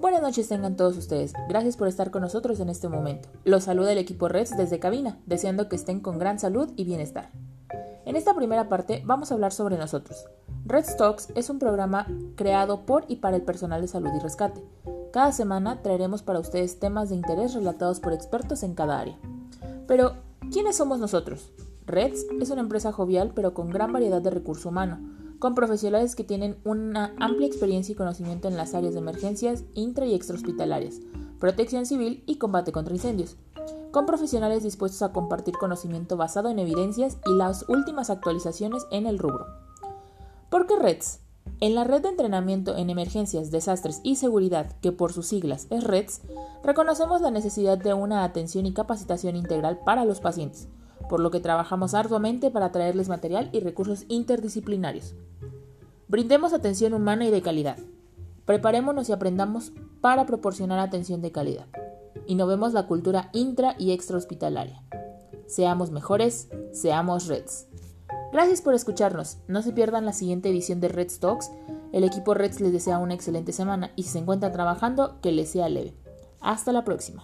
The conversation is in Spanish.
Buenas noches tengan todos ustedes. Gracias por estar con nosotros en este momento. Los saluda el equipo Reds desde cabina, deseando que estén con gran salud y bienestar. En esta primera parte vamos a hablar sobre nosotros. Red Talks es un programa creado por y para el personal de salud y rescate. Cada semana traeremos para ustedes temas de interés relatados por expertos en cada área. Pero, ¿quiénes somos nosotros? Reds es una empresa jovial pero con gran variedad de recurso humano, con profesionales que tienen una amplia experiencia y conocimiento en las áreas de emergencias intra y extrahospitalarias, protección civil y combate contra incendios, con profesionales dispuestos a compartir conocimiento basado en evidencias y las últimas actualizaciones en el rubro. ¿Por qué REDS? En la red de entrenamiento en emergencias, desastres y seguridad, que por sus siglas es REDS, reconocemos la necesidad de una atención y capacitación integral para los pacientes, por lo que trabajamos arduamente para traerles material y recursos interdisciplinarios. Brindemos atención humana y de calidad. Preparémonos y aprendamos para proporcionar atención de calidad. Innovemos la cultura intra y extrahospitalaria. Seamos mejores, seamos Reds. Gracias por escucharnos. No se pierdan la siguiente edición de Red Talks. El equipo Reds les desea una excelente semana y si se encuentran trabajando, que les sea leve. Hasta la próxima.